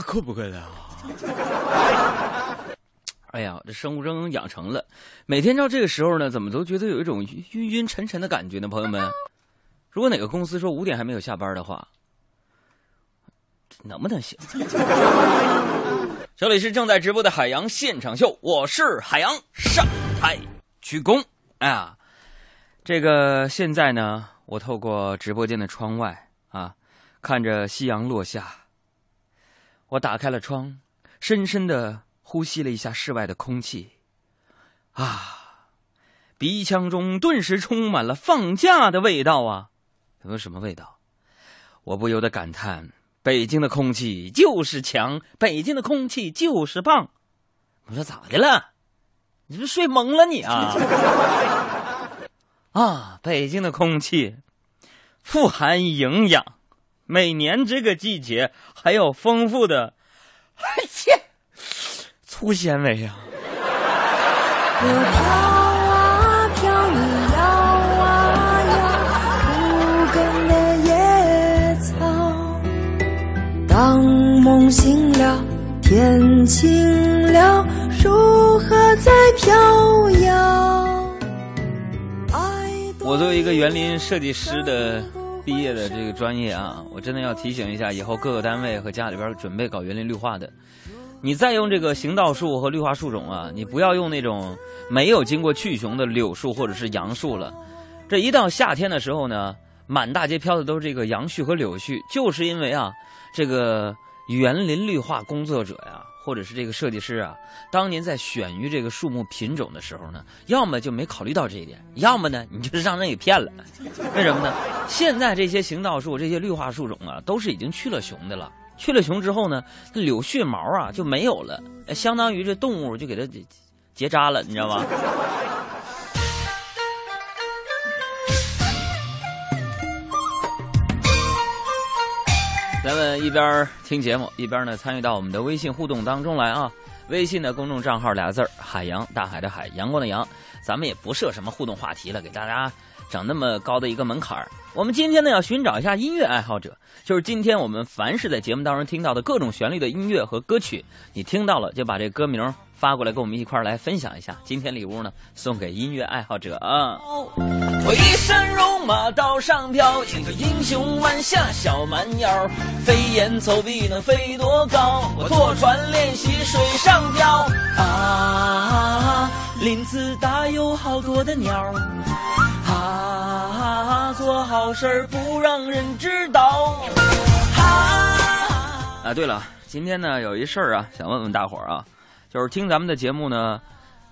呃，困不困啊？哎呀，这生物钟养成了，每天到这个时候呢，怎么都觉得有一种晕晕沉沉的感觉呢？朋友们，如果哪个公司说五点还没有下班的话，能不能行？这里是正在直播的海洋现场秀，我是海洋，上台鞠躬。哎呀，这个现在呢，我透过直播间的窗外啊，看着夕阳落下，我打开了窗，深深的呼吸了一下室外的空气，啊，鼻腔中顿时充满了放假的味道啊！有什么味道？我不由得感叹。北京的空气就是强，北京的空气就是棒。我说咋的了？你是不是睡懵了你啊？啊，北京的空气富含营养，每年这个季节还有丰富的，哎切，粗纤维呀。当梦醒了，天晴了，如何再飘摇。我作为一个园林设计师的毕业的这个专业啊，我真的要提醒一下，以后各个单位和家里边准备搞园林绿化的，你再用这个行道树和绿化树种啊，你不要用那种没有经过去雄的柳树或者是杨树了。这一到夏天的时候呢，满大街飘的都是这个杨絮和柳絮，就是因为啊。这个园林绿化工作者呀，或者是这个设计师啊，当年在选育这个树木品种的时候呢，要么就没考虑到这一点，要么呢，你就是让人给骗了。为什么呢？现在这些行道树、这些绿化树种啊，都是已经去了雄的了。去了雄之后呢，柳絮毛啊就没有了，相当于这动物就给它结扎了，你知道吗？咱们一边听节目，一边呢参与到我们的微信互动当中来啊！微信的公众账号俩字儿“海洋大海的海阳光的阳”，咱们也不设什么互动话题了，给大家整那么高的一个门槛儿。我们今天呢要寻找一下音乐爱好者，就是今天我们凡是在节目当中听到的各种旋律的音乐和歌曲，你听到了就把这歌名。发过来跟我们一块儿来分享一下，今天礼物呢送给音乐爱好者啊！我一身戎马刀上飘，一个英雄弯下小蛮腰，飞檐走壁能飞多高？我坐船练习水上漂啊！林子大有好多的鸟啊！做好事不让人知道啊！啊，对了，今天呢有一事儿啊，想问问大伙儿啊。就是听咱们的节目呢，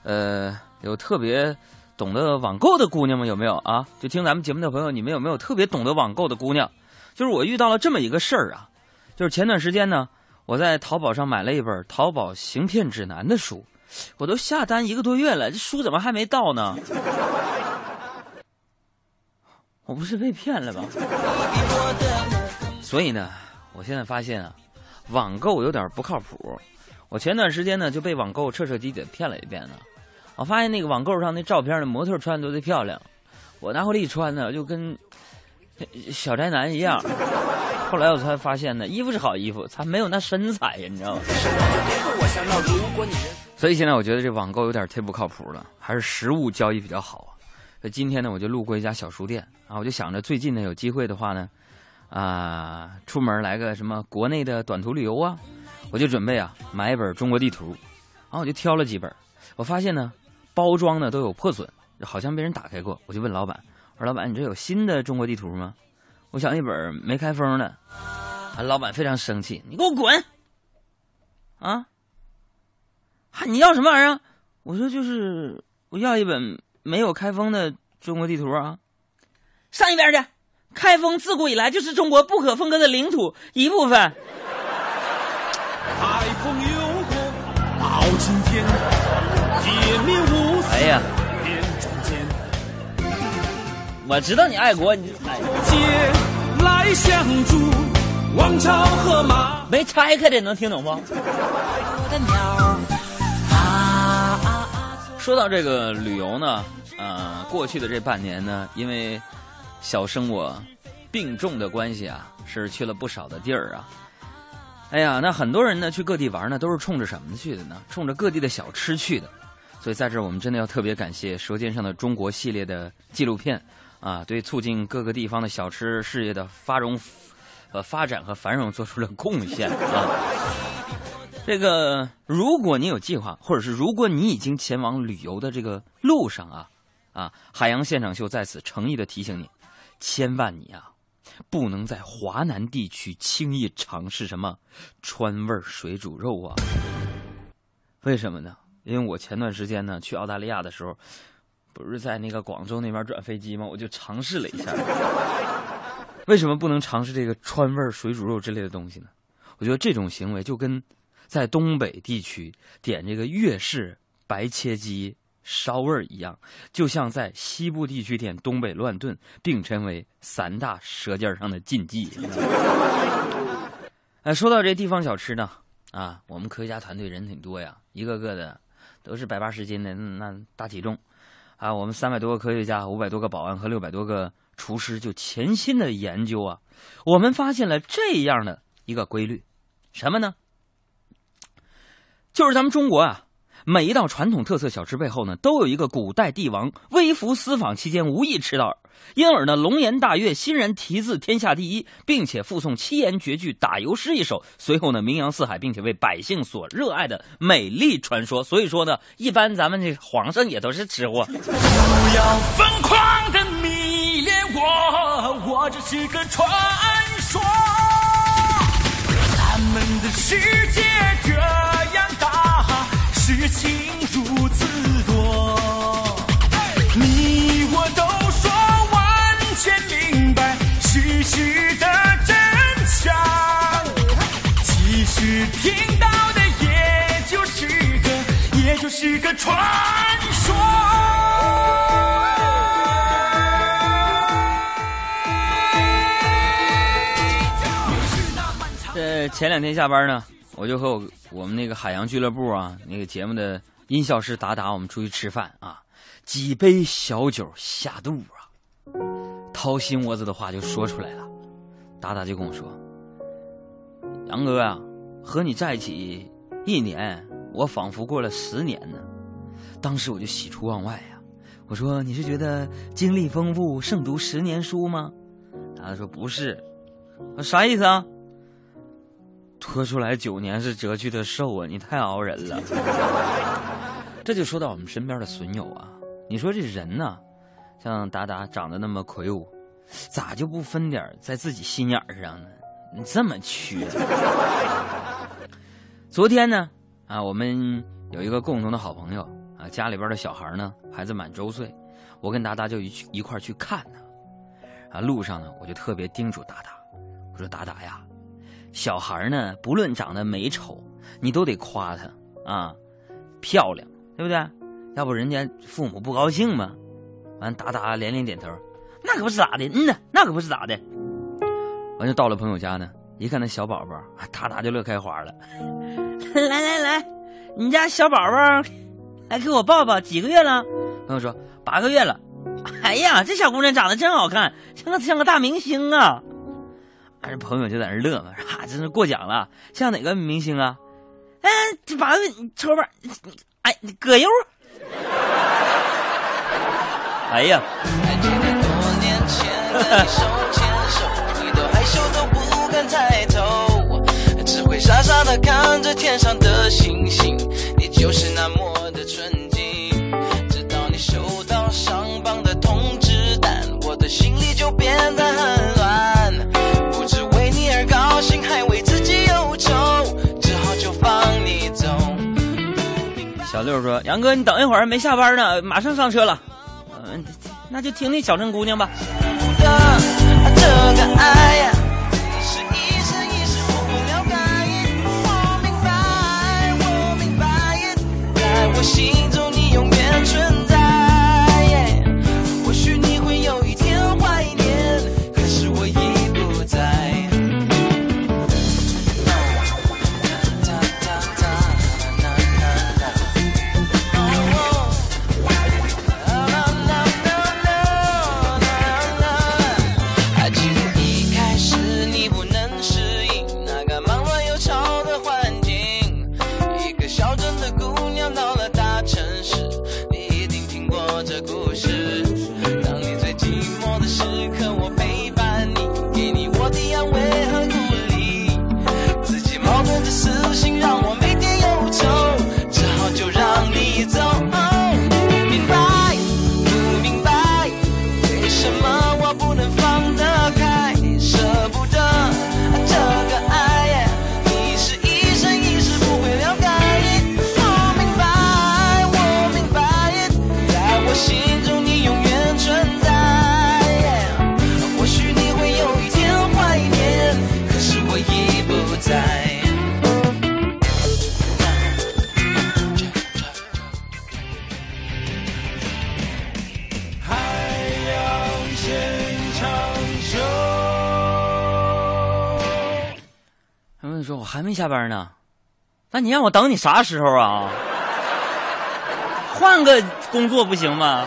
呃，有特别懂得网购的姑娘们有没有啊？就听咱们节目的朋友，你们有没有特别懂得网购的姑娘？就是我遇到了这么一个事儿啊，就是前段时间呢，我在淘宝上买了一本《淘宝行骗指南》的书，我都下单一个多月了，这书怎么还没到呢？我不是被骗了吧？所以呢，我现在发现啊，网购有点不靠谱。我前段时间呢就被网购彻彻底底骗了一遍呢，我发现那个网购上那照片的模特穿的都得漂亮，我拿回来一穿呢就跟小宅男一样。后来我才发现呢，衣服是好衣服，它没有那身材呀，你知道吗？所以现在我觉得这网购有点忒不靠谱了，还是实物交易比较好啊。所以今天呢，我就路过一家小书店啊，我就想着最近呢有机会的话呢，啊，出门来个什么国内的短途旅游啊。我就准备啊买一本中国地图，然后我就挑了几本，我发现呢包装呢都有破损，好像被人打开过。我就问老板：“我说老板，你这有新的中国地图吗？我想一本没开封的。”啊老板非常生气：“你给我滚！啊，还你要什么玩意儿？”我说：“就是我要一本没有开封的中国地图啊，上一边去！开封自古以来就是中国不可分割的领土一部分。”海风有过到今天，铁面无私。哎呀，我知道你爱国，你哎。来相助，王朝和马。没拆开的能听懂不？说到这个旅游呢，呃，过去的这半年呢，因为小生我病重的关系啊，是去了不少的地儿啊。哎呀，那很多人呢去各地玩呢，都是冲着什么去的呢？冲着各地的小吃去的。所以在这儿，我们真的要特别感谢《舌尖上的中国》系列的纪录片啊，对促进各个地方的小吃事业的发荣、呃发展和繁荣做出了贡献啊。这个，如果你有计划，或者是如果你已经前往旅游的这个路上啊，啊，海洋现场秀在此诚意的提醒你，千万你啊，不能在华南地区轻易尝试什么川味水煮肉啊。为什么呢？因为我前段时间呢去澳大利亚的时候，不是在那个广州那边转飞机吗？我就尝试了一下。为什么不能尝试这个川味水煮肉之类的东西呢？我觉得这种行为就跟在东北地区点这个粤式白切鸡烧味儿一样，就像在西部地区点东北乱炖，并称为三大舌尖上的禁忌。哎，说到这地方小吃呢，啊，我们科学家团队人挺多呀，一个个的。都是百八十斤的那大体重，啊，我们三百多个科学家、五百多个保安和六百多个厨师就潜心的研究啊，我们发现了这样的一个规律，什么呢？就是咱们中国啊。每一道传统特色小吃背后呢，都有一个古代帝王微服私访期间无意吃到，因而呢龙颜大悦，欣然题字天下第一，并且附送七言绝句打油诗一首，随后呢名扬四海，并且为百姓所热爱的美丽传说。所以说呢，一般咱们这皇上也都是吃货。不要疯狂的迷恋我，我只是个传说。咱们的世界个传说。这前两天下班呢。我就和我我们那个海洋俱乐部啊，那个节目的音效师达达，我们出去吃饭啊，几杯小酒下肚啊，掏心窝子的话就说出来了。达达就跟我说：“杨哥啊，和你在一起一年，我仿佛过了十年呢。”当时我就喜出望外呀，我说：“你是觉得经历丰富胜读十年书吗？”达达说：“不是，啥意思啊？”拖出来九年是折去的寿啊！你太熬人了。这就说到我们身边的损友啊，你说这人呢，像达达长得那么魁梧，咋就不分点在自己心眼上呢？你这么缺。昨天呢，啊，我们有一个共同的好朋友家里边的小孩呢，孩子满周岁，我跟达达就一去一块去看呢。啊，路上呢，我就特别叮嘱达达，我说达达呀。小孩呢，不论长得美丑，你都得夸他啊，漂亮，对不对？要不人家父母不高兴嘛？完，达达连连点头，那可不是咋的，嗯呢，那可不是咋的。完就到了朋友家呢，一看那小宝宝，达达就乐开花了。来来来，你家小宝宝，来给我抱抱，几个月了？朋友说八个月了。哎呀，这小姑娘长得真好看，像个像个大明星啊。俺这朋友就在那乐嘛，哈，真是过奖了。像哪个明星啊？哎，这八个瞅吧，哎，葛优。哎呀。只会傻傻的看着天上的星星，你就是那么小六说：“杨哥，你等一会儿，没下班呢，马上上车了。嗯，那就听那小镇姑娘吧。”子说：“我还没下班呢，那你让我等你啥时候啊？换个工作不行吗？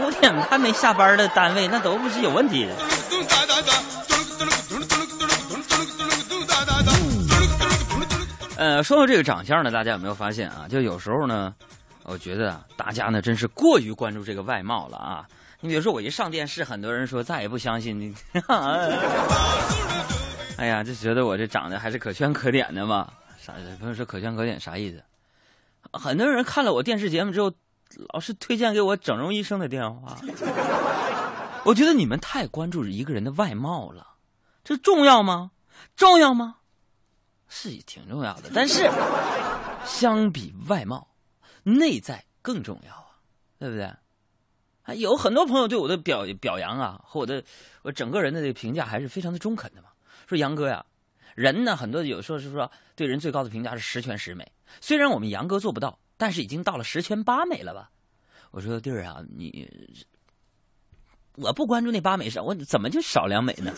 五点还没下班的单位，那都不是有问题的。”呃，说到这个长相呢，大家有没有发现啊？就有时候呢，我觉得啊，大家呢真是过于关注这个外貌了啊。你比如说，我一上电视，很多人说再也不相信你。哎呀，就觉得我这长得还是可圈可点的嘛。啥？朋友说可圈可点啥意思？很多人看了我电视节目之后，老是推荐给我整容医生的电话。我觉得你们太关注一个人的外貌了，这重要吗？重要吗？是挺重要的，但是相比外貌，内在更重要啊，对不对？啊，有很多朋友对我的表表扬啊，和我的我整个人的这个评价还是非常的中肯的嘛。说杨哥呀，人呢很多有时候是说对人最高的评价是十全十美，虽然我们杨哥做不到，但是已经到了十全八美了吧？我说弟儿啊，你我不关注那八美少，我怎么就少两美呢？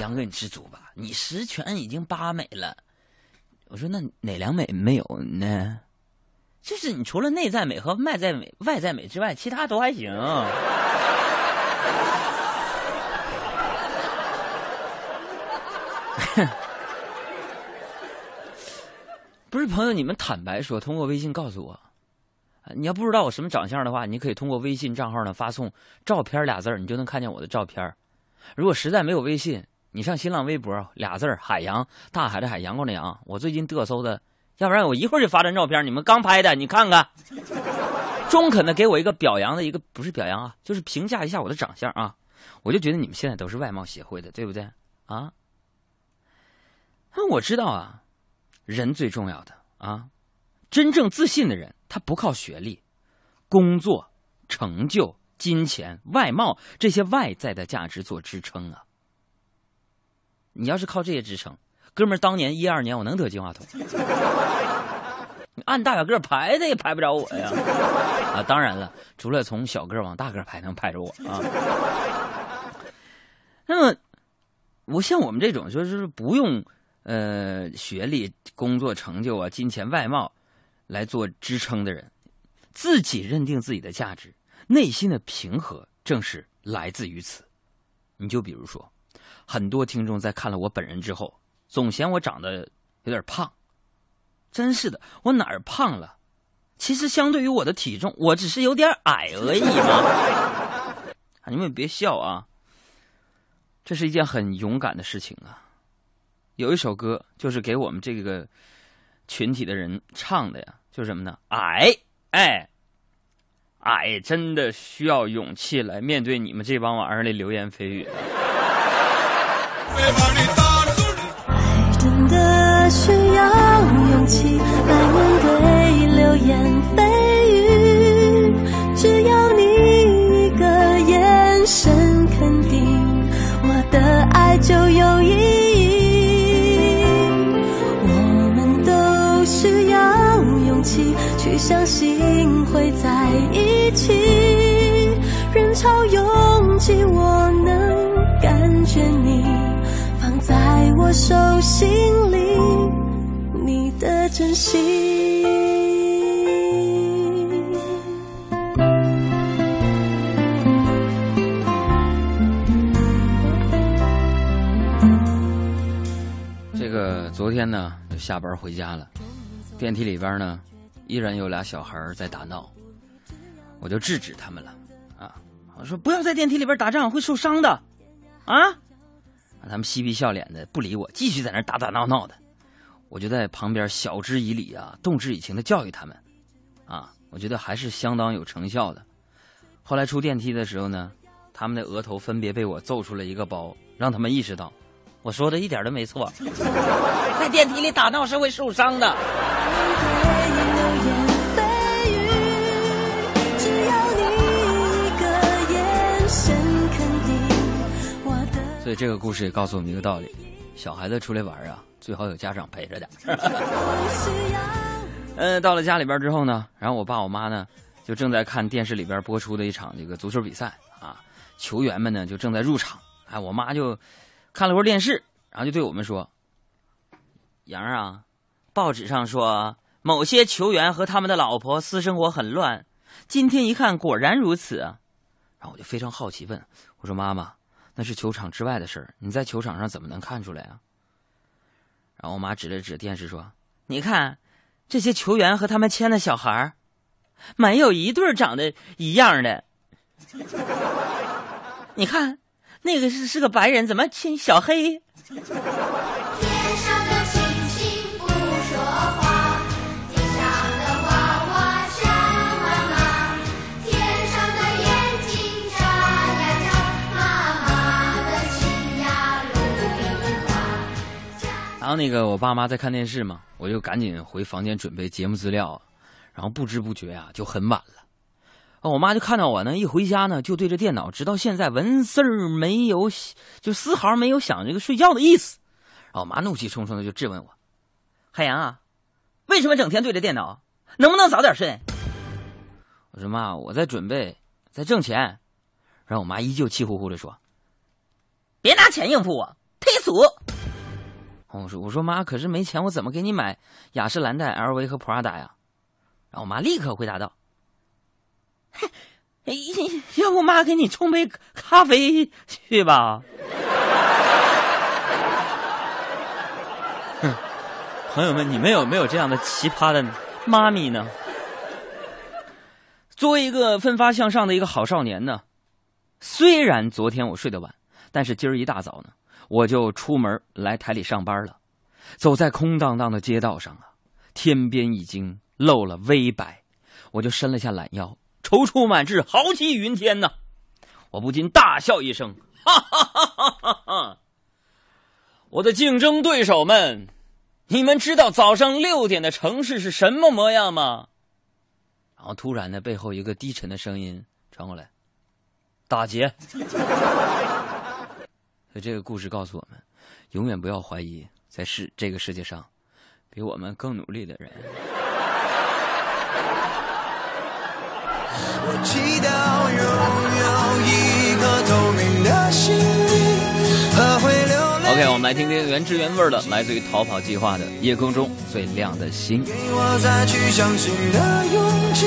杨哥，你知足吧，你十全已经八美了。我说那哪两美没有呢？就是你除了内在美和外在美、外在美之外，其他都还行。不是朋友，你们坦白说，通过微信告诉我。你要不知道我什么长相的话，你可以通过微信账号呢发送“照片”俩字你就能看见我的照片。如果实在没有微信，你上新浪微博俩字海洋大海的海阳光的阳”，我最近嘚瑟的，要不然我一会儿就发张照片，你们刚拍的，你看看，中肯的给我一个表扬的一个，不是表扬啊，就是评价一下我的长相啊。我就觉得你们现在都是外貌协会的，对不对啊？那我知道啊，人最重要的啊，真正自信的人，他不靠学历、工作、成就、金钱、外貌这些外在的价值做支撑啊。你要是靠这些支撑，哥们儿，当年一二年我能得金话筒？按大小个排的也排不着我呀！啊，当然了，除了从小个往大个排能排着我啊。那么，我像我们这种就是不用。呃，学历、工作成就啊，金钱、外貌，来做支撑的人，自己认定自己的价值，内心的平和正是来自于此。你就比如说，很多听众在看了我本人之后，总嫌我长得有点胖。真是的，我哪儿胖了？其实相对于我的体重，我只是有点矮而已嘛。你们别笑啊，这是一件很勇敢的事情啊。有一首歌，就是给我们这个群体的人唱的呀，就是什么呢？矮，哎，矮，真的需要勇气来面对你们这帮玩意儿的流言蜚语。真的需要勇气来面对流言蜚相信会在一起，人潮拥挤，我能感觉你放在我手心里，你的真心。这个昨天呢，就下班回家了，电梯里边呢。依然有俩小孩在打闹，我就制止他们了，啊，我说不要在电梯里边打仗，会受伤的，啊，他们嬉皮笑脸的不理我，继续在那打打闹闹的，我就在旁边晓之以理啊，动之以情的教育他们，啊，我觉得还是相当有成效的。后来出电梯的时候呢，他们的额头分别被我揍出了一个包，让他们意识到我说的一点都没错，在电梯里打闹是会受伤的。这个故事也告诉我们一个道理：小孩子出来玩啊，最好有家长陪着点。嗯，到了家里边之后呢，然后我爸我妈呢就正在看电视里边播出的一场这个足球比赛啊，球员们呢就正在入场。哎，我妈就看了会儿电视，然后就对我们说：“杨啊，报纸上说某些球员和他们的老婆私生活很乱，今天一看果然如此啊。然后我就非常好奇问我说：“妈妈，那是球场之外的事儿，你在球场上怎么能看出来啊？”然后我妈指了指电视说：“你看，这些球员和他们签的小孩儿，没有一对长得一样的。你看，那个是是个白人，怎么亲小黑？”后那个我爸妈在看电视嘛，我就赶紧回房间准备节目资料，然后不知不觉啊就很晚了。我妈就看到我呢，一回家呢就对着电脑，直到现在纹丝儿没有，就丝毫没有想这个睡觉的意思。然后我妈怒气冲冲的就质问我：“海洋啊，为什么整天对着电脑？能不能早点睡？”我说：“妈，我在准备，在挣钱。”然后我妈依旧气呼呼的说：“别拿钱应付我，忒俗。”我说：“我说妈，可是没钱，我怎么给你买雅诗兰黛、LV 和 Prada 呀？”然后我妈立刻回答道：“哼，要不妈给你冲杯咖啡去吧。”，朋友们，你们有没有这样的奇葩的妈咪呢？作为一个奋发向上的一个好少年呢，虽然昨天我睡得晚，但是今儿一大早呢。我就出门来台里上班了，走在空荡荡的街道上啊，天边已经露了微白，我就伸了下懒腰，踌躇满志，豪气云天呐！我不禁大笑一声，哈哈哈哈哈哈！我的竞争对手们，你们知道早上六点的城市是什么模样吗？然后突然呢，背后一个低沉的声音传过来：“打劫。”所以这个故事告诉我们，永远不要怀疑在世这个世界上比我们更努力的人。我祈祷拥有一颗透明的心灵和会流泪。OK，我们来听听原汁原味的，来自于《逃跑计划》的《夜空中最亮的星》。给我再去相信的勇气，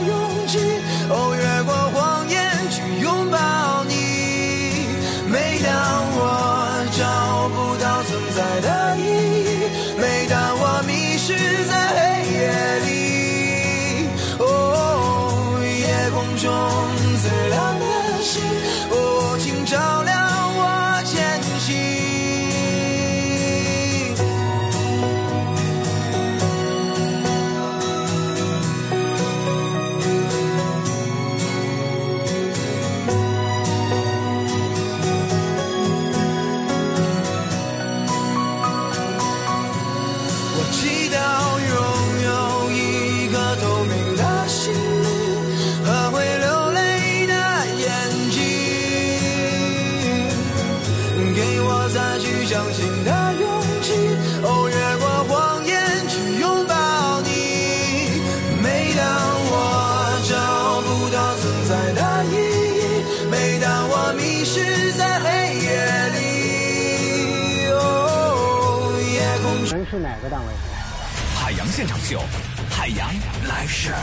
我祈海洋来事。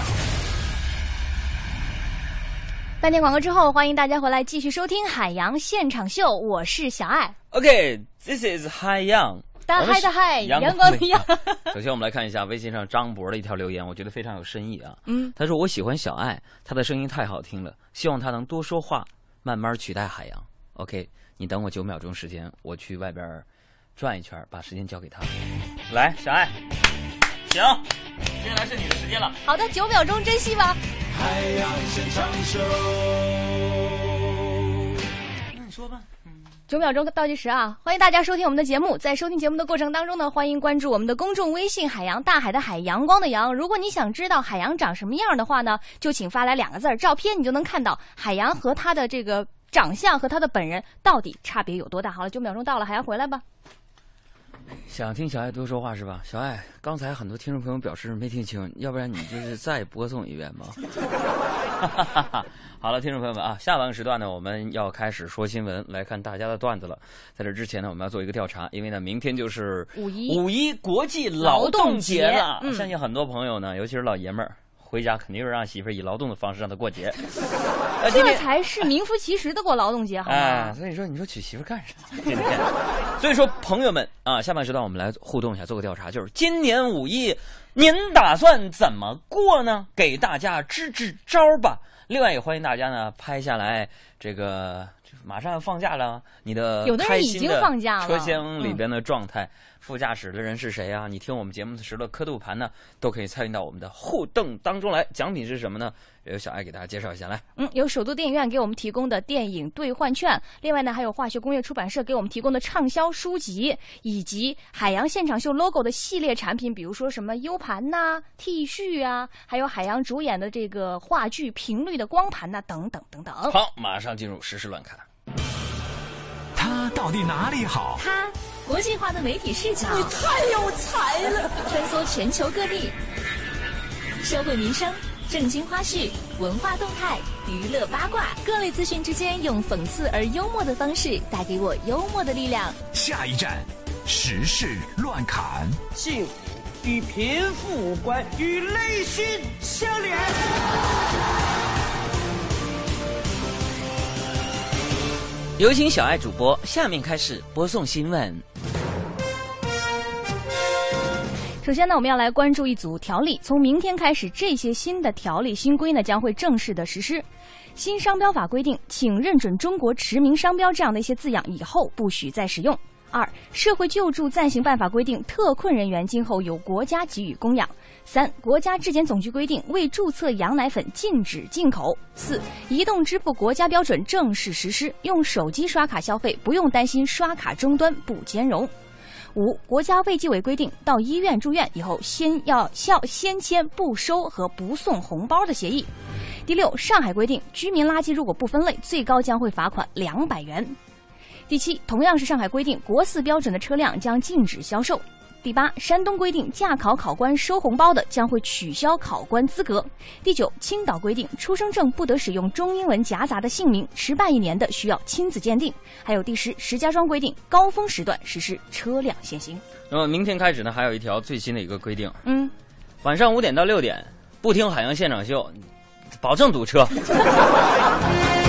半天广告之后，欢迎大家回来继续收听《海洋现场秀》，我是小爱。OK，this、is 海洋。大嗨的嗨，阳光的阳。首先，我们来看一下微信上张博的一条留言，我觉得非常有深意啊。嗯，他说：“我喜欢小爱，她的声音太好听了，希望她能多说话，慢慢取代海洋。”OK，你等我九秒钟时间，我去外边转一圈，把时间交给他。来，小爱，行，接下来是你的时间了。好的，九秒钟，珍惜吧。海洋现场秀。那你说吧。九秒钟倒计时啊！欢迎大家收听我们的节目。在收听节目的过程当中呢，欢迎关注我们的公众微信“海洋大海的海阳光的阳”。如果你想知道海洋长什么样的话呢，就请发来两个字儿照片，你就能看到海洋和他的这个长相和他的本人到底差别有多大。好了，九秒钟到了，海洋回来吧。想听小爱多说话是吧？小爱，刚才很多听众朋友表示没听清，要不然你就是再播送一遍吧。好了，听众朋友们啊，下半个时段呢，我们要开始说新闻，来看大家的段子了。在这之前呢，我们要做一个调查，因为呢，明天就是五一五一国际劳动节了。相信很多朋友呢，尤其是老爷们儿，回家肯定是让媳妇儿以劳动的方式让她过节。呃这天才是名副其实的过劳动节，好哎，吗？所以说你说娶媳妇干啥？天天。所以说，朋友们啊，下半时段我们来互动一下，做个调查，就是今年五一您打算怎么过呢？给大家支支招吧。另外也欢迎大家呢拍下来这个。马上要放假了，你的有的人已经放假了车厢里边的状态，副驾驶的人是谁啊？你听我们节目的时的刻度盘呢，都可以参与到我们的互动当中来。奖品是什么呢？由小爱给大家介绍一下来。嗯，有首都电影院给我们提供的电影兑换券，另外呢还有化学工业出版社给我们提供的畅销书籍，以及海洋现场秀 logo 的系列产品，比如说什么 U 盘呐、T 恤啊，还有海洋主演的这个话剧频率的光盘呐、等等等等。好，马上进入实时乱看。它到底哪里好？它国际化的媒体视角，你太有才了！穿梭全球各地，社会民生、正经花絮、文化动态、娱乐八卦，各类资讯之间，用讽刺而幽默的方式，带给我幽默的力量。下一站，时事乱侃。幸福与贫富无关，与内心相连。有请小爱主播，下面开始播送新闻。首先呢，我们要来关注一组条例。从明天开始，这些新的条例新规呢将会正式的实施。新商标法规定，请认准中国驰名商标这样的一些字样，以后不许再使用。二、社会救助暂行办法规定，特困人员今后由国家给予供养。三、国家质检总局规定，未注册羊奶粉禁止进口。四、移动支付国家标准正式实施，用手机刷卡消费不用担心刷卡终端不兼容。五、国家卫计委规定，到医院住院以后，先要效先签不收和不送红包的协议。第六，上海规定，居民垃圾如果不分类，最高将会罚款两百元。第七，同样是上海规定，国四标准的车辆将禁止销售。第八，山东规定驾考考官收红包的将会取消考官资格。第九，青岛规定出生证不得使用中英文夹杂的姓名，迟办一年的需要亲子鉴定。还有第十，石家庄规定高峰时段实施车辆限行。那么明天开始呢，还有一条最新的一个规定，嗯，晚上五点到六点不听海洋现场秀，保证堵车。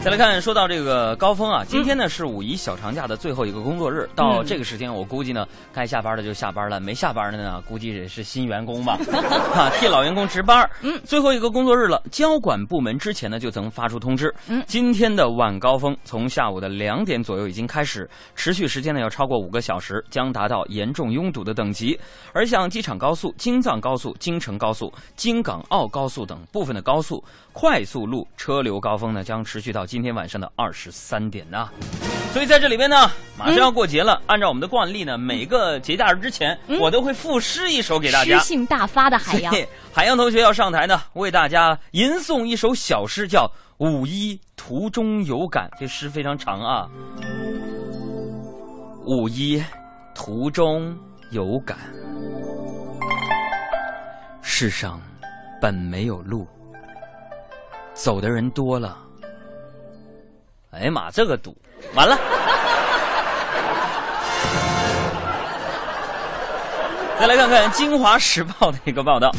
再来看，说到这个高峰啊，今天呢是五一小长假的最后一个工作日，到这个时间，我估计呢，该下班的就下班了，没下班的呢，估计也是新员工吧，啊，替老员工值班。嗯，最后一个工作日了，交管部门之前呢就曾发出通知，嗯。今天的晚高峰从下午的两点左右已经开始，持续时间呢要超过五个小时，将达到严重拥堵的等级。而像机场高速、京藏高速、京承高速、京港澳高速等部分的高速快速路车流高峰呢，将持续到今天晚上的二十三点呐、所以在这里边呢，马上要过节了，按照我们的惯例呢，每个节假日之前，我都会赋诗一首给大家诗。性大发的海洋海洋同学要上台呢，为大家吟诵一首小诗，叫《五一途中有感》。这诗非常长啊。五一途中有感，世上本没有路，走的人多了。哎呀妈，这个堵，完了。再来看看《京华时报》的一个报道。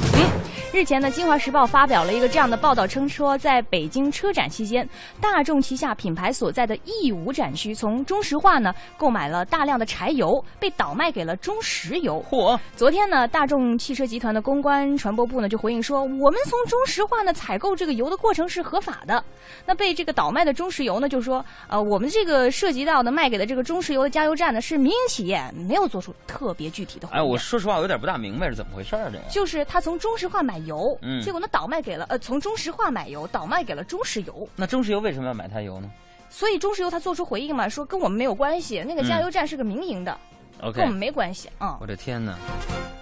日前呢，《京华时报》发表了一个这样的报道，称说，在北京车展期间，大众旗下品牌所在的义乌展区从中石化呢购买了大量的柴油，被倒卖给了中石油。嚯！昨天呢，大众汽车集团的公关传播部呢就回应说，我们从中石化呢采购这个油的过程是合法的。那被这个倒卖的中石油呢就说，呃，我们这个涉及到的卖给的这个中石油的加油站呢是民营企业，没有做出特别具体的。哎，我说实话，我有点不大明白是怎么回事儿的。就是他从中石化买油，嗯结果呢倒卖给了呃从中石化买油倒卖给了中石油，那中石油为什么要买它油呢所以中石油他做出回应嘛，说跟我们没有关系，那个加油站是个民营的，？OK，跟我们没关系啊。我的天哪！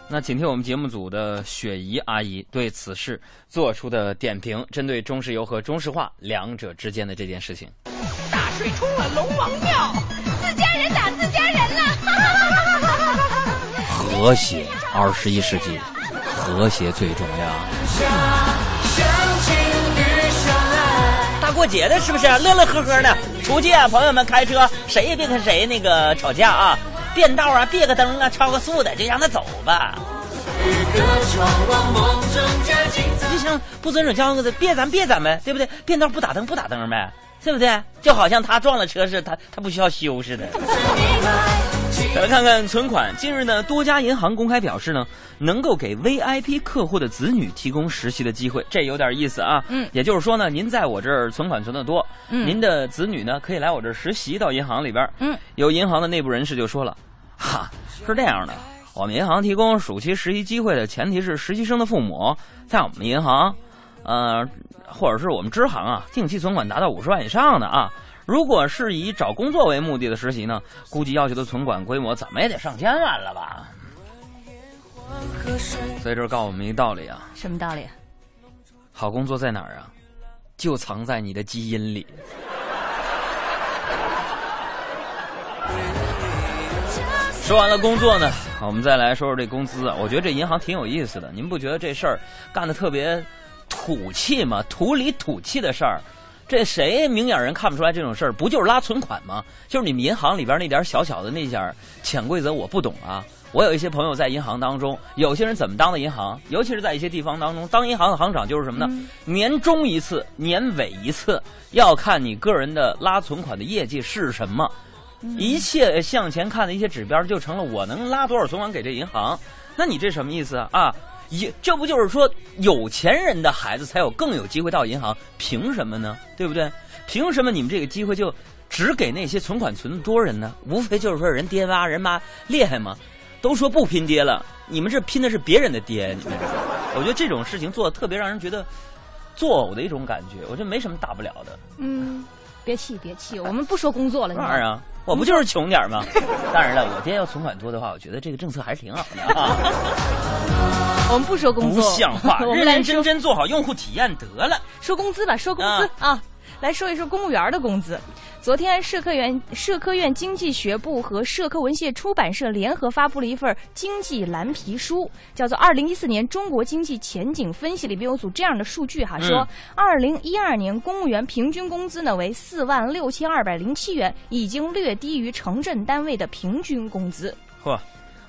那请听我们节目组的雪姨阿姨对此事做出的点评，针对中石油和中石化两者之间的这件事情。大水冲了龙王庙，自家人打自家人了。和谐，二十一世纪，和谐最重要。大过节的，是不是乐乐呵呵的出去啊？朋友们开车，谁也别跟谁那个吵架啊！变道啊，别个灯啊，超个速的就让他走吧。就像不遵守交通规则，别咱别咱呗，对不对？变道不打灯不打灯呗，对不对？就好像他撞了车似的，他他不需要修似的。再 来看看存款。近日呢，多家银行公开表示呢，能够给 VIP 客户的子女提供实习的机会，这有点意思啊。嗯也就是说呢，您在我这儿存款存的多，嗯您的子女呢可以来我这儿实习到银行里边。嗯，有银行的内部人士就说了，哈，是这样的，我们银行提供暑期实习机会的前提是实习生的父母在我们银行，呃，或者是我们支行啊，定期存款达到五十万以上的啊。如果是以找工作为目的的实习呢，估计要求的存款规模怎么也得上千万了吧？所以这告诉我们一个道理啊，什么道理？好工作在哪儿啊？就藏在你的基因里。说完了工作呢，我们再来说说这工资啊。我觉得这银行挺有意思的，您不觉得这事儿干的特别土气吗？土里土气的事儿，这谁明眼人看不出来这种事儿？不就是拉存款吗？就是你们银行里边那点小小的那点儿潜规则，我不懂啊。我有一些朋友在银行当中，有些人怎么当的银行？尤其是在一些地方当中，当银行的行长就是什么呢？年终一次，年尾一次，要看你个人的拉存款的业绩是什么。一切向前看的一些指标，就成了我能拉多少存款给这银行。那你这什么意思啊？啊，也这不就是说有钱人的孩子才有更有机会到银行？凭什么呢？对不对？凭什么你们这个机会就只给那些存款存的多人呢？无非就是说人爹妈人妈厉害吗。都说不拼爹了，你们这拼的是别人的爹，你们。我觉得这种事情做的特别让人觉得作呕的一种感觉。我觉得没什么大不了的。嗯，别气别气，我们不说工作了。当然啊，我不就是穷点儿吗？当然了，我爹要存款多的话，我觉得这个政策还是挺好的啊。我们不说工作不，像话，认认真真做好用户体验得了。说工资吧，说工资啊来说一说公务员的工资。昨天，社科院、社科院经济学部和社科文献出版社联合发布了一份经济蓝皮书，叫做《二零一四年中国经济前景分析》。里边有组这样的数据哈，嗯说二零一二年公务员平均工资呢为四万六千二百零七元，已经略低于城镇单位的平均工资。嚯，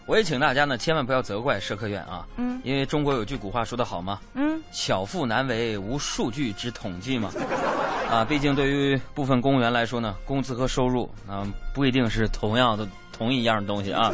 我也请大家呢，千万不要责怪社科院啊，嗯因为中国有句古话说得好嘛，嗯，巧妇难为无数据之统计嘛。啊，毕竟对于部分公务员来说呢，工资和收入啊不一定是同样的同一样的东西啊。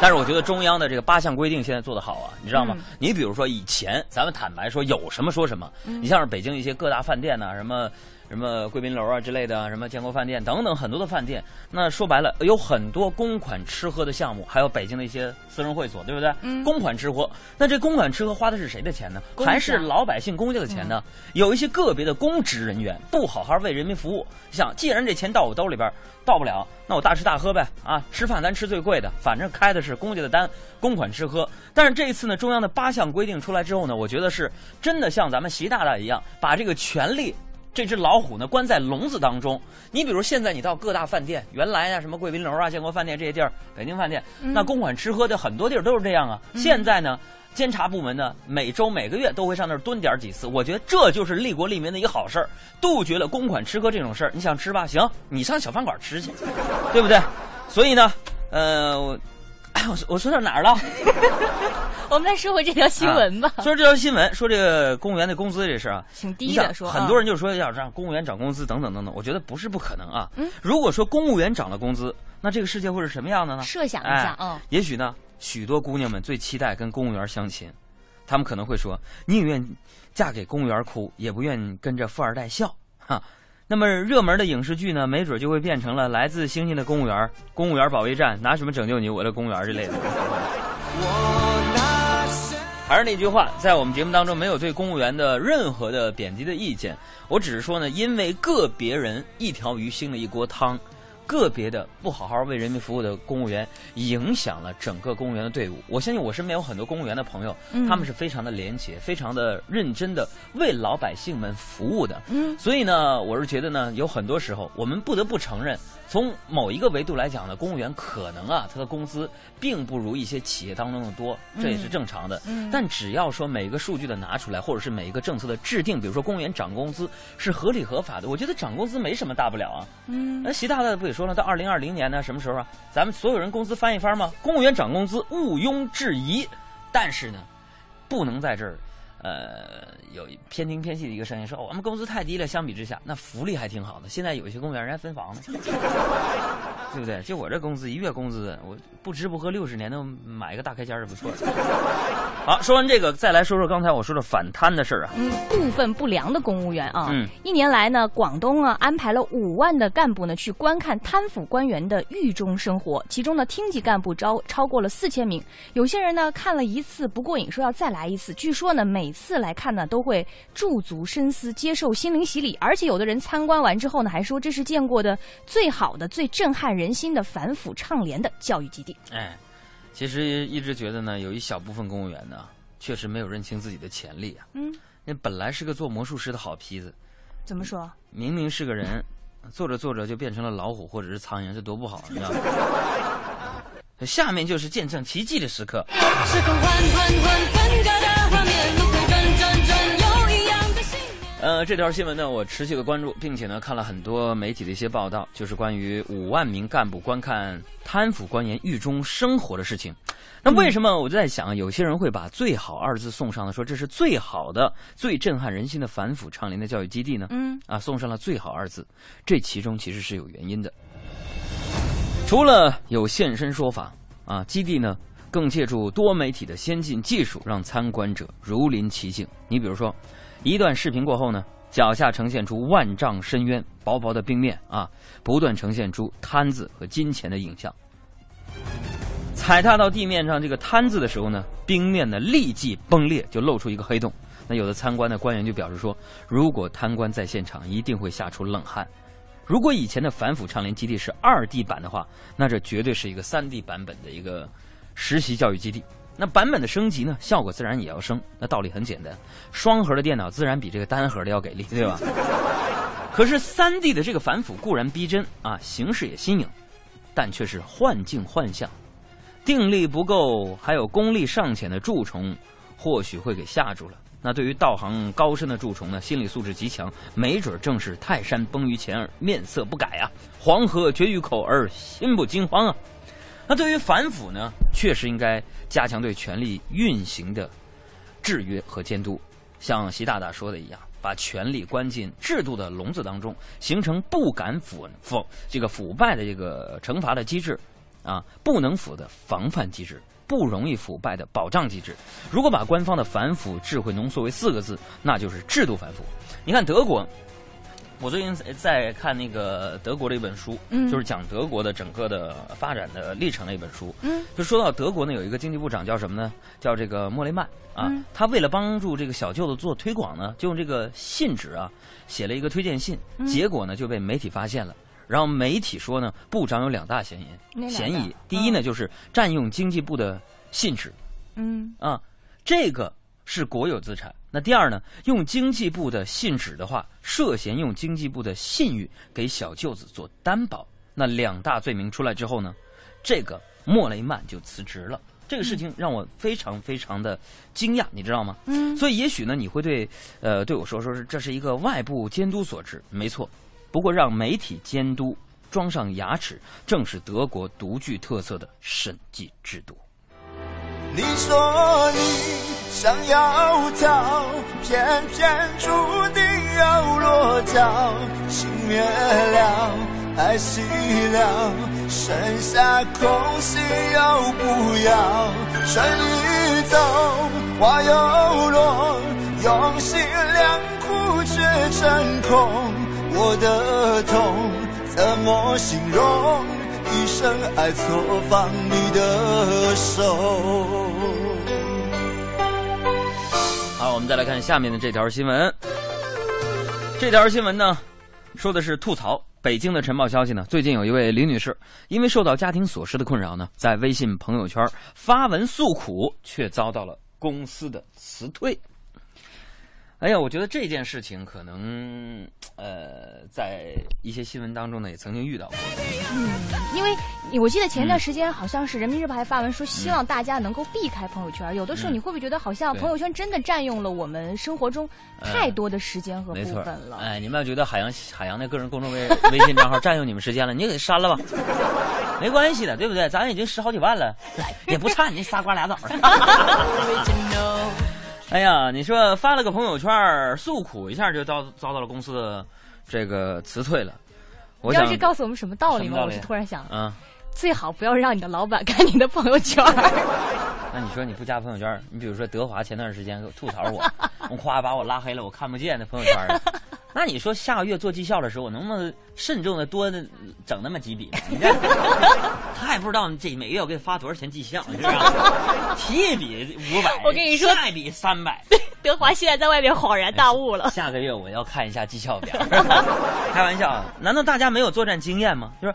但是我觉得中央的这个八项规定现在做得好啊，你知道吗？嗯你比如说以前咱们坦白说有什么说什么，你像是北京一些各大饭店呐、什么。什么贵宾楼啊之类的，什么建国饭店等等很多的饭店，那说白了有很多公款吃喝的项目，还有北京的一些私人会所，对不对？嗯公款吃喝，那这公款吃喝花的是谁的钱呢？还是老百姓公家的钱呢？有一些个别的公职人员不好好为人民服务，想既然这钱到我兜里边到不了，那我大吃大喝呗啊！吃饭咱吃最贵的，反正开的是公家的单，公款吃喝。但是这一次呢，中央的八项规定出来之后呢，我觉得是真的像咱们习大大一样，把这个权力。这只老虎呢，关在笼子当中。你比如现在你到各大饭店，原来啊什么贵宾楼啊、建国饭店这些地儿，北京饭店，那公款吃喝的很多地儿都是这样啊。现在呢，监察部门呢，每周每个月都会上那儿蹲点几次。我觉得这就是利国利民的一个好事儿，杜绝了公款吃喝这种事儿。你想吃吧，行，你上小饭馆吃去，对不对？所以呢，呃，我哎，我说我说到哪儿了？我们来说回这条新闻吧。说这条新闻，说这个公务员的工资这事儿啊，挺低你想的说啊很多人就说要让公务员涨工资等等等等，我觉得不是不可能啊。嗯如果说公务员涨了工资，那这个世界会是什么样的呢？设想一下哎嗯也许呢，许多姑娘们最期待跟公务员相亲，她们可能会说，宁愿嫁给公务员哭，也不愿跟着富二代笑。哈，那么热门的影视剧呢，没准就会变成了来自星星的公务员、公务员保卫战，拿什么拯救你，我的公务员之类的。还是那句话，在我们节目当中没有对公务员的任何的贬低的意见，我只是说呢，因为个别人一条鱼腥了一锅汤，个别的不好好为人民服务的公务员，影响了整个公务员的队伍。我相信我身边有很多公务员的朋友，嗯他们是非常的廉洁，非常的认真的为老百姓们服务的。嗯所以呢，我是觉得呢，有很多时候我们不得不承认，从某一个维度来讲呢，公务员可能啊，他的工资并不如一些企业当中的多，这也是正常的。嗯但只要说每一个数据的拿出来，或者是每一个政策的制定，比如说公务员涨工资是合理合法的，我觉得涨工资没什么大不了啊。嗯那习大大不也说了，到二零二零年呢，什么时候啊？咱们所有人工资翻一番吗？公务员涨工资毋庸置疑，但是呢，不能在这儿。呃，有偏听偏细的一个声音说，哦我们工资太低了，相比之下，那福利还挺好的。现在有一些公务员人家分房呢，对不对？就我这工资，一月工资，我不吃不喝六十年都买一个大开间儿是不错的。好，说完这个，再来说说刚才我说的反贪的事儿啊。嗯，部分不良的公务员啊，嗯一年来呢，广东啊安排了五万的干部呢去观看贪腐官员的狱中生活，其中呢厅级干部招超过了四千名，有些人呢看了一次不过瘾，说要再来一次。据说呢每次来看呢都会驻足深思，接受心灵洗礼，而且有的人参观完之后呢还说这是见过的最好的、最震撼人心的反腐倡廉的教育基地。哎，其实一直觉得呢，有一小部分公务员呢，确实没有认清自己的潜力啊。嗯，那本来是个做魔术师的好坯子，怎么说？明明是个人，做着做着就变成了老虎或者是苍蝇，这多不好，你知道吗？下面就是见证奇迹的时刻。时空呃，这条新闻呢，我持续的关注，并且呢，看了很多媒体的一些报道，就是关于五万名干部观看贪腐官员狱中生活的事情。那为什么我就在想，有些人会把“最好”二字送上了，说这是最好的、最震撼人心的反腐倡廉的教育基地呢？嗯啊，送上了“最好”二字，这其中其实是有原因的。除了有现身说法啊，基地呢更借助多媒体的先进技术，让参观者如临其境。你比如说，一段视频过后呢，脚下呈现出万丈深渊，薄薄的冰面啊，不断呈现出摊子和金钱的影像。踩踏到地面上这个摊子的时候呢，冰面呢立即崩裂，就露出一个黑洞。那有的参观的官员就表示说，如果贪官在现场，一定会吓出冷汗。如果以前的反腐倡廉基地是二 D 版的话，那这绝对是一个三 D 版本的一个实习教育基地。那版本的升级呢，效果自然也要升。那道理很简单，双核的电脑自然比这个单核的要给力，对吧？可是三 D 的这个反腐固然逼真啊，形式也新颖，但却是幻境幻象，定力不够，还有功力尚浅的蛀虫，或许会给吓住了。那对于道行高深的蛀虫呢，心理素质极强，没准正是泰山崩于前而面色不改啊，黄河决于口而心不惊慌啊。那对于反腐呢，确实应该加强对权力运行的制约和监督，像习大大说的一样，把权力关进制度的笼子当中，形成不敢腐腐这个腐败的这个惩罚的机制，啊，不能腐的防范机制。不容易腐败的保障机制。如果把官方的反腐智慧浓缩为四个字，那就是制度反腐。你看德国，我最近在看那个德国的一本书，嗯就是讲德国的整个的发展的历程的一本书。嗯，就说到德国呢，有一个经济部长叫什么呢？叫这个莫雷曼啊。嗯他为了帮助这个小舅子做推广呢，就用这个信纸啊写了一个推荐信，嗯结果呢就被媒体发现了。然后媒体说呢，部长有两大嫌疑嫌疑。第一呢，就是占用经济部的信纸嗯啊，这个是国有资产。那第二呢，用经济部的信纸的话，涉嫌用经济部的信誉给小舅子做担保。那两大罪名出来之后呢，这个莫雷曼就辞职了。这个事情让我非常非常的惊讶，你知道吗？嗯所以也许呢，你会对呃对我说说是这是一个外部监督所致，没错。不过让媒体监督装上牙齿，正是德国独具特色的审计制度。你说你想要逃，偏偏注定要落脚。情灭了，爱熄了，剩下空心又不要。春已走，花又落，用心良苦却成空。我的痛怎么形容？一生爱错放你的手。好，我们再来看下面的这条新闻。这条新闻呢，说的是吐槽。北京的晨报消息呢，最近有一位李女士，因为受到家庭琐事的困扰呢，在微信朋友圈发文诉苦，却遭到了公司的辞退。哎呀，我觉得这件事情可能，呃，在一些新闻当中呢，也曾经遇到过。嗯，因为我记得前一段时间好像是人民日报还发文说，希望大家能够避开朋友圈。有的时候你会不会觉得，好像朋友圈真的占用了我们生活中太多的时间和部分了？哎，你们要觉得海洋海洋的个人公众微微信账号占用你们时间了，你就给删了吧，没关系的，对不对？咱已经十好几万了，也不差你那仨瓜俩枣的。哎呀，你说发了个朋友圈诉苦一下就遭遭到了公司的这个辞退了。我要是告诉我们什么道理吗？理我是突然想，嗯，最好不要让你的老板看你的朋友圈。那你说你不加朋友圈，你比如说德华前段时间吐槽我，我夸把我拉黑了，我看不见那朋友圈了。那你说下个月做绩效的时候，我能不能慎重的多整那么几笔？你这 他也不知道这每个月我给他发多少钱绩效，是不是？提一笔五百，我跟你说，下一笔三百。德华现在在外面恍然大悟了。下个月我要看一下绩效表。开玩笑，难道大家没有作战经验吗？就是，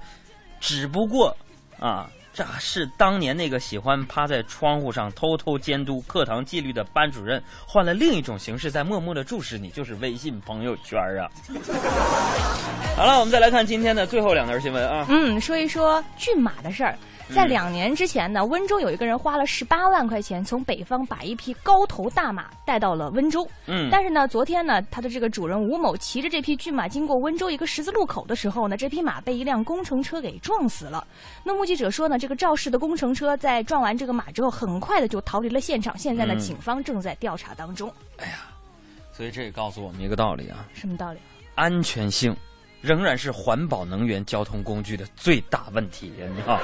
只不过啊。这是当年那个喜欢趴在窗户上偷偷监督课堂纪律的班主任，换了另一种形式在默默的注视你，就是微信朋友圈啊。好了，我们再来看今天的最后两条新闻啊。嗯，说一说骏马的事儿。在两年之前呢，温州有一个人花了十八万块钱从北方把一匹高头大马带到了温州。嗯，但是呢，昨天呢，他的这个主人吴某骑着这匹骏马经过温州一个十字路口的时候呢，这匹马被一辆工程车给撞死了。那目击者说呢，这个肇事的工程车在撞完这个马之后，很快的就逃离了现场。现在呢，警方正在调查当中。哎呀，所以这也告诉我们一个道理啊。什么道理？安全性仍然是环保能源交通工具的最大问题呀！你看。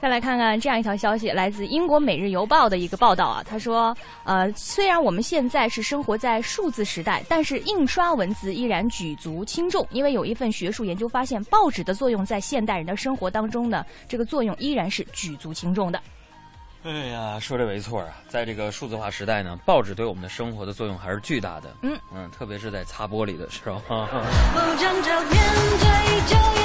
再来看看这样一条消息，来自英国《每日邮报》的一个报道啊，他说，呃，虽然我们现在是生活在数字时代，但是印刷文字依然举足轻重，因为有一份学术研究发现，报纸的作用在现代人的生活当中呢，这个作用依然是举足轻重的。哎呀，说的没错啊，在这个数字化时代呢，报纸对我们的生活的作用还是巨大的。嗯嗯，特别是在擦玻璃的时候。歌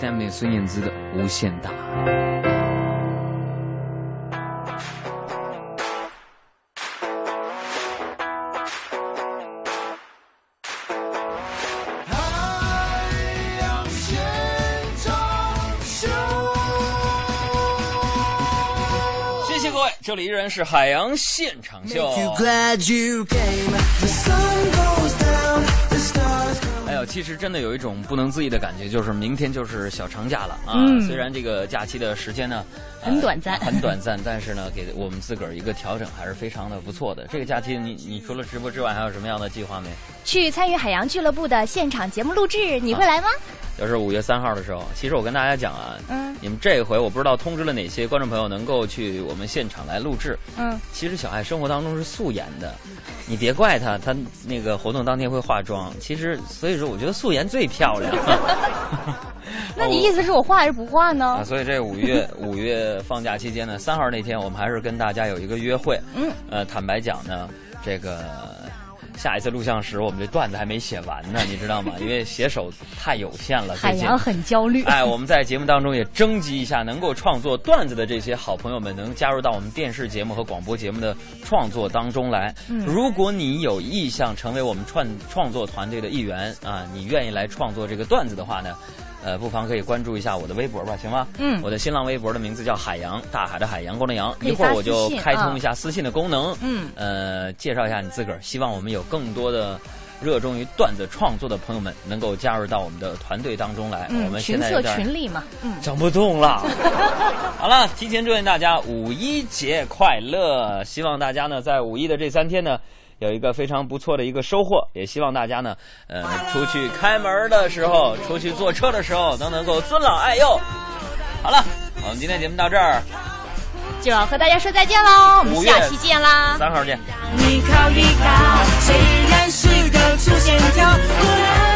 耽美孙燕姿的无限大。海洋现场秀谢谢各位这里依然是海洋现场秀。其实真的有一种不能自已的感觉，就是明天就是小长假了啊。嗯虽然这个假期的时间呢、呃很短暂很短暂，但是呢，给我们自个儿一个调整还是非常的不错的。这个假期你你除了直播之外，还有什么样的计划没？去参与海洋俱乐部的现场节目录制，你会来吗？就是五月三号的时候，其实我跟大家讲啊，嗯你们这回我不知道通知了哪些观众朋友能够去我们现场来录制。嗯，其实小爱生活当中是素颜的，你别怪她，她那个活动当天会化妆。其实所以说，我觉得素颜最漂亮。那你意思是我化还是不化呢 啊，？所以这五月 五月放假期间呢，三号那天我们还是跟大家有一个约会。嗯，呃，坦白讲呢，这个下一次录像时我们这段子还没写完呢，你知道吗？因为写手太有限了。最近海洋很焦虑。哎，我们在节目当中也征集一下能够创作段子的这些好朋友们，能加入到我们电视节目和广播节目的创作当中来。嗯如果你有意向成为我们创创作团队的一员啊，你愿意来创作这个段子的话呢？呃，不妨可以关注一下我的微博吧，行吗？嗯我的新浪微博的名字叫海洋，大海的海，阳光的阳。一会儿我就开通啊一下私信的功能。嗯呃，介绍一下你自个儿，希望我们有更多的热衷于段子创作的朋友们能够加入到我们的团队当中来。我嗯，们现群策在有群力嘛。嗯，整不动了。好了，提前祝愿大家五一节快乐！希望大家呢在五一的这三天呢。有一个非常不错的一个收获，也希望大家呢，呃，出去开门的时候，出去坐车的时候，都能够尊老爱幼。好了，我们今天节目到这儿，就要和大家说再见喽，我们下期见啦。三号见。你靠一靠，虽然是个粗线条，不然